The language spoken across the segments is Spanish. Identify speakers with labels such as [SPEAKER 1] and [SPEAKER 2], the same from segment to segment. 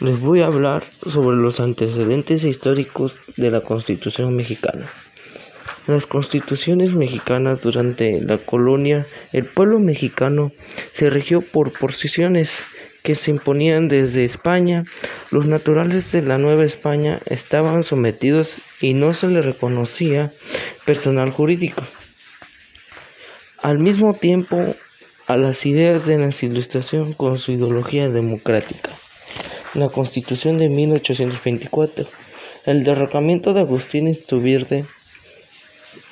[SPEAKER 1] Les voy a hablar sobre los antecedentes históricos de la Constitución mexicana. Las constituciones mexicanas durante la colonia, el pueblo mexicano se regió por posiciones que se imponían desde España. Los naturales de la Nueva España estaban sometidos y no se les reconocía personal jurídico. Al mismo tiempo, a las ideas de la Ilustración con su ideología democrática. La Constitución de 1824, el derrocamiento de Agustín Iturbide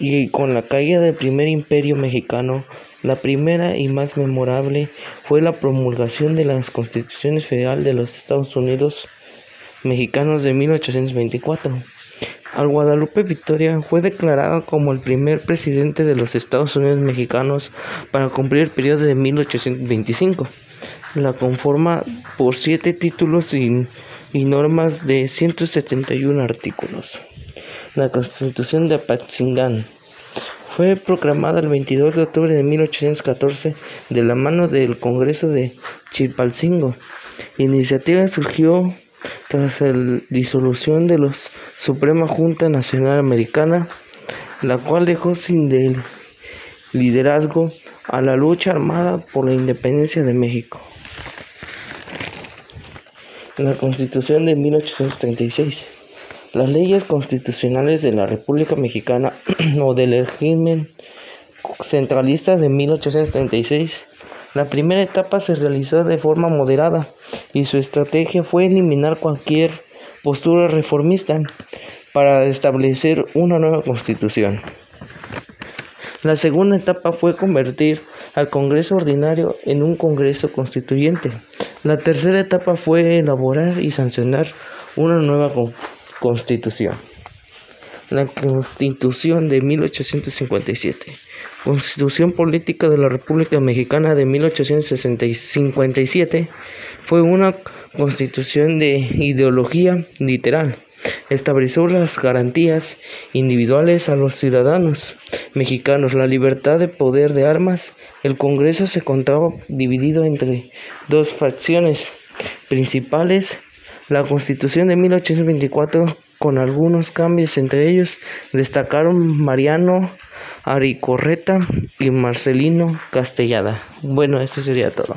[SPEAKER 1] y con la caída del primer imperio mexicano, la primera y más memorable fue la promulgación de las Constituciones Federal de los Estados Unidos mexicanos de 1824. Al Guadalupe Victoria fue declarada como el primer presidente de los Estados Unidos mexicanos para cumplir el periodo de 1825. La conforma por siete títulos y, y normas de 171 artículos. La Constitución de Apatzingán fue proclamada el 22 de octubre de 1814 de la mano del Congreso de Chilpancingo. Iniciativa surgió tras la disolución de la Suprema Junta Nacional Americana, la cual dejó sin liderazgo a la lucha armada por la independencia de México. La Constitución de 1836. Las leyes constitucionales de la República Mexicana o del régimen centralista de 1836 la primera etapa se realizó de forma moderada y su estrategia fue eliminar cualquier postura reformista para establecer una nueva constitución. La segunda etapa fue convertir al Congreso ordinario en un Congreso constituyente. La tercera etapa fue elaborar y sancionar una nueva constitución. La Constitución de 1857. Constitución Política de la República Mexicana de 1857 fue una constitución de ideología literal. Estableció las garantías individuales a los ciudadanos mexicanos, la libertad de poder de armas. El Congreso se encontraba dividido entre dos facciones principales. La Constitución de 1824 con algunos cambios entre ellos destacaron Mariano Aricorreta y Marcelino Castellada. Bueno, esto sería todo.